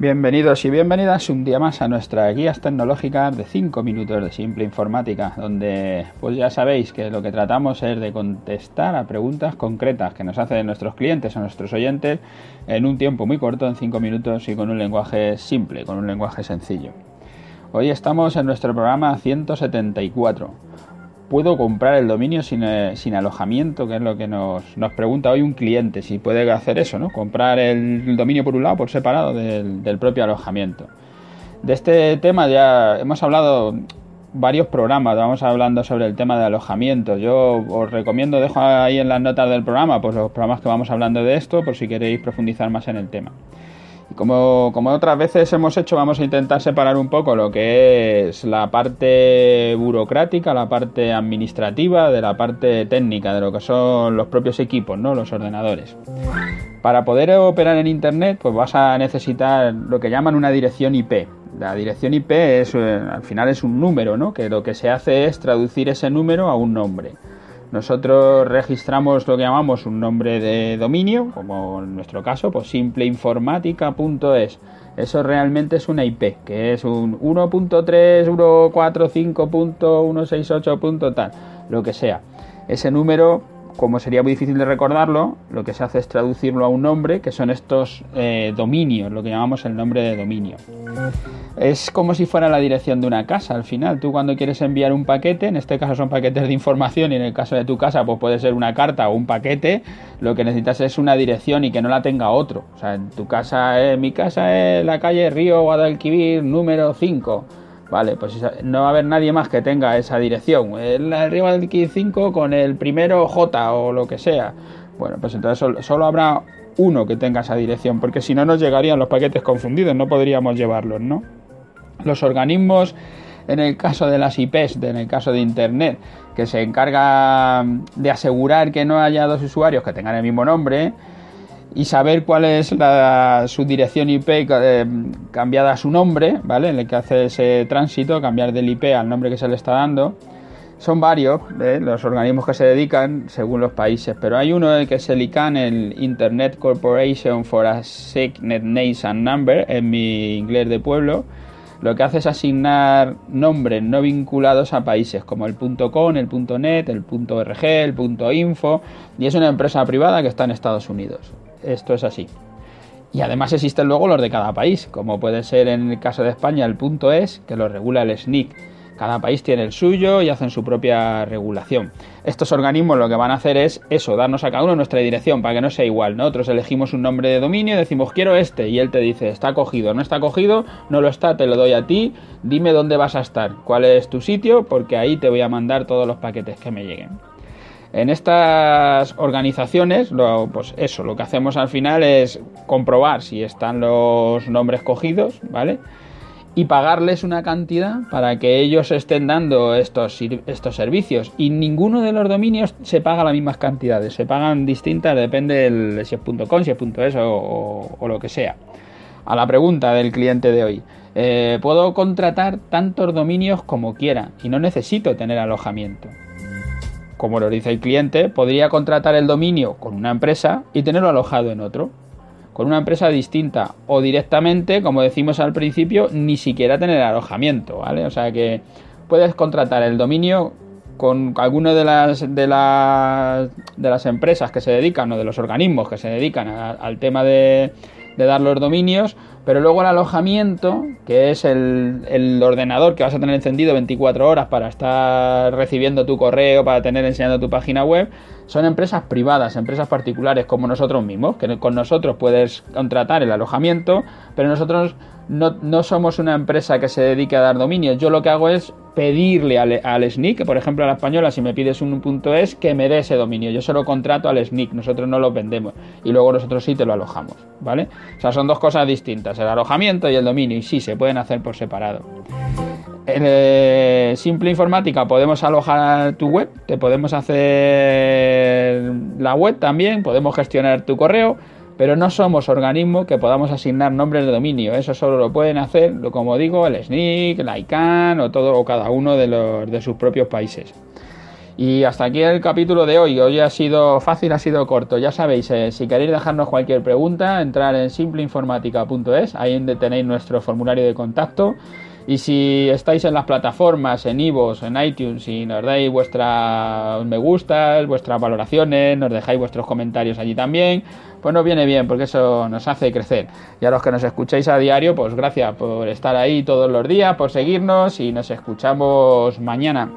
Bienvenidos y bienvenidas un día más a nuestra guías tecnológicas de 5 minutos de simple informática, donde pues ya sabéis que lo que tratamos es de contestar a preguntas concretas que nos hacen nuestros clientes o nuestros oyentes en un tiempo muy corto, en 5 minutos y con un lenguaje simple, con un lenguaje sencillo. Hoy estamos en nuestro programa 174 puedo comprar el dominio eh, sin, alojamiento, que es lo que nos, pregunta hoy un cliente, si puede hacer eso, ¿no? Comprar el, dominio por un lado, por separado del, propio alojamiento. De este tema ya hemos hablado varios programas, vamos hablando sobre el tema de alojamiento. Yo os recomiendo, dejo ahí en las notas del programa, pues los programas que vamos hablando de esto, por si queréis profundizar más en el tema. Como, como, otras veces hemos hecho, vamos a intentar separar un poco lo que es la parte burocrática, la parte administrativa, de la parte técnica, de lo que son los propios equipos, ¿no? los ordenadores. Para poder operar en Internet, pues vas a necesitar lo que llaman una dirección IP. La dirección IP es, eh, al final es un número, ¿no? que lo que se hace es traducir ese número a un nombre. Nosotros registramos lo que llamamos un nombre de dominio, como en nuestro caso, pues simpleinformática.es. Eso realmente es una IP, que es un 1.3, tal, lo que sea. Ese número como sería muy difícil de recordarlo, lo que se hace es traducirlo a un nombre, que son estos eh, dominios, lo que llamamos el nombre de dominio. Es como si fuera la dirección de una casa al final. Tú cuando quieres enviar un paquete, en este caso son paquetes de información y en el caso de tu casa pues puede ser una carta o un paquete, lo que necesitas es una dirección y que no la tenga otro. O sea, en tu casa, eh, mi casa es la calle Río Guadalquivir número 5 Vale, pues no va a haber nadie más que tenga esa dirección. El, el Rival 5 con el primero J o lo que sea. Bueno, pues entonces solo, habrá uno que tenga esa dirección, porque si no nos llegarían los paquetes confundidos, no podríamos llevarlos, ¿no? Los organismos, en el caso de las IPs, en el caso de Internet, que se encarga de asegurar que no haya dos usuarios que tengan el mismo nombre, y saber cuál es la, su dirección IP eh, cambiada a su nombre, ¿vale? En el que hace ese tránsito, cambiar del IP al nombre que se le está dando. Son varios ¿eh? los organismos que se dedican según los países, pero hay uno que es el ICANN, el Internet Corporation for a Signet Name and Number, en mi inglés de pueblo. Lo que hace es asignar nombres no vinculados a países como el .com, el .net, el .org, el .info y es una empresa privada que está en Estados Unidos esto es así. Y además existen luego los de cada país, como puede ser en el caso de España el punto es, que lo regula el SNIC. Cada país tiene el suyo y hacen su propia regulación. Estos organismos lo que van a hacer es eso, darnos a cada uno nuestra dirección para que no sea igual. Nosotros elegimos un nombre de dominio y decimos quiero este y él te dice está cogido, no está cogido, no lo está, te lo doy a ti, dime dónde vas a estar, cuál es tu sitio, porque ahí te voy a mandar todos los paquetes que me lleguen. En estas organizaciones, lo, pues eso, lo que hacemos al final es comprobar si están los nombres cogidos, ¿vale? Y pagarles una cantidad para que ellos estén dando estos, estos servicios. Y ninguno de los dominios se paga las mismas cantidades, se pagan distintas, depende del, si es .com, si es .es o, o, lo que sea. A la pregunta del cliente de hoy. Eh, puedo contratar tantos dominios como quiera y no necesito tener alojamiento como lo dice el cliente, podría contratar el dominio con una empresa y tenerlo alojado en otro, con una empresa distinta o directamente, como decimos al principio, ni siquiera tener alojamiento, ¿vale? O sea que puedes contratar el dominio con alguno de las, de las, de las empresas que se dedican o de los organismos que se dedican al tema de, de dar los dominios, pero luego el alojamiento, que es el, ordenador que vas a tener encendido 24 horas para estar recibiendo tu correo, para tener enseñando tu página web, son empresas privadas, empresas particulares como nosotros mismos, que con nosotros puedes contratar el alojamiento, pero nosotros no, somos una empresa que se dedique a dar dominios. Yo lo que hago es pedirle al, al SNIC, por ejemplo a la española, si me pides un punto es, que me dé ese dominio. Yo se lo contrato al SNIC, nosotros no lo vendemos y luego nosotros sí te lo alojamos, ¿vale? O sea, son dos cosas distintas, el alojamiento y el dominio, y sí, se pueden hacer por separado. En eh, Simple Informática podemos alojar tu web, te podemos hacer la web también, podemos gestionar tu correo, pero no somos organismos que podamos asignar nombres de dominio. Eso solo lo pueden hacer, como digo, el SNIC, el ICANN o todo o cada uno de, los, de sus propios países. Y hasta aquí el capítulo de hoy. Hoy ha sido fácil, ha sido corto. Ya sabéis, eh, si queréis dejarnos cualquier pregunta, entrar en simpleinformática.es, ahí tenéis nuestro formulario de contacto. Y si estáis en las plataformas, en Ivos, en iTunes, y nos dais vuestras me gustas, vuestras valoraciones, nos dejáis vuestros comentarios allí también, pues nos viene bien, porque eso nos hace crecer. Y a los que nos escucháis a diario, pues gracias por estar ahí todos los días, por seguirnos y nos escuchamos mañana.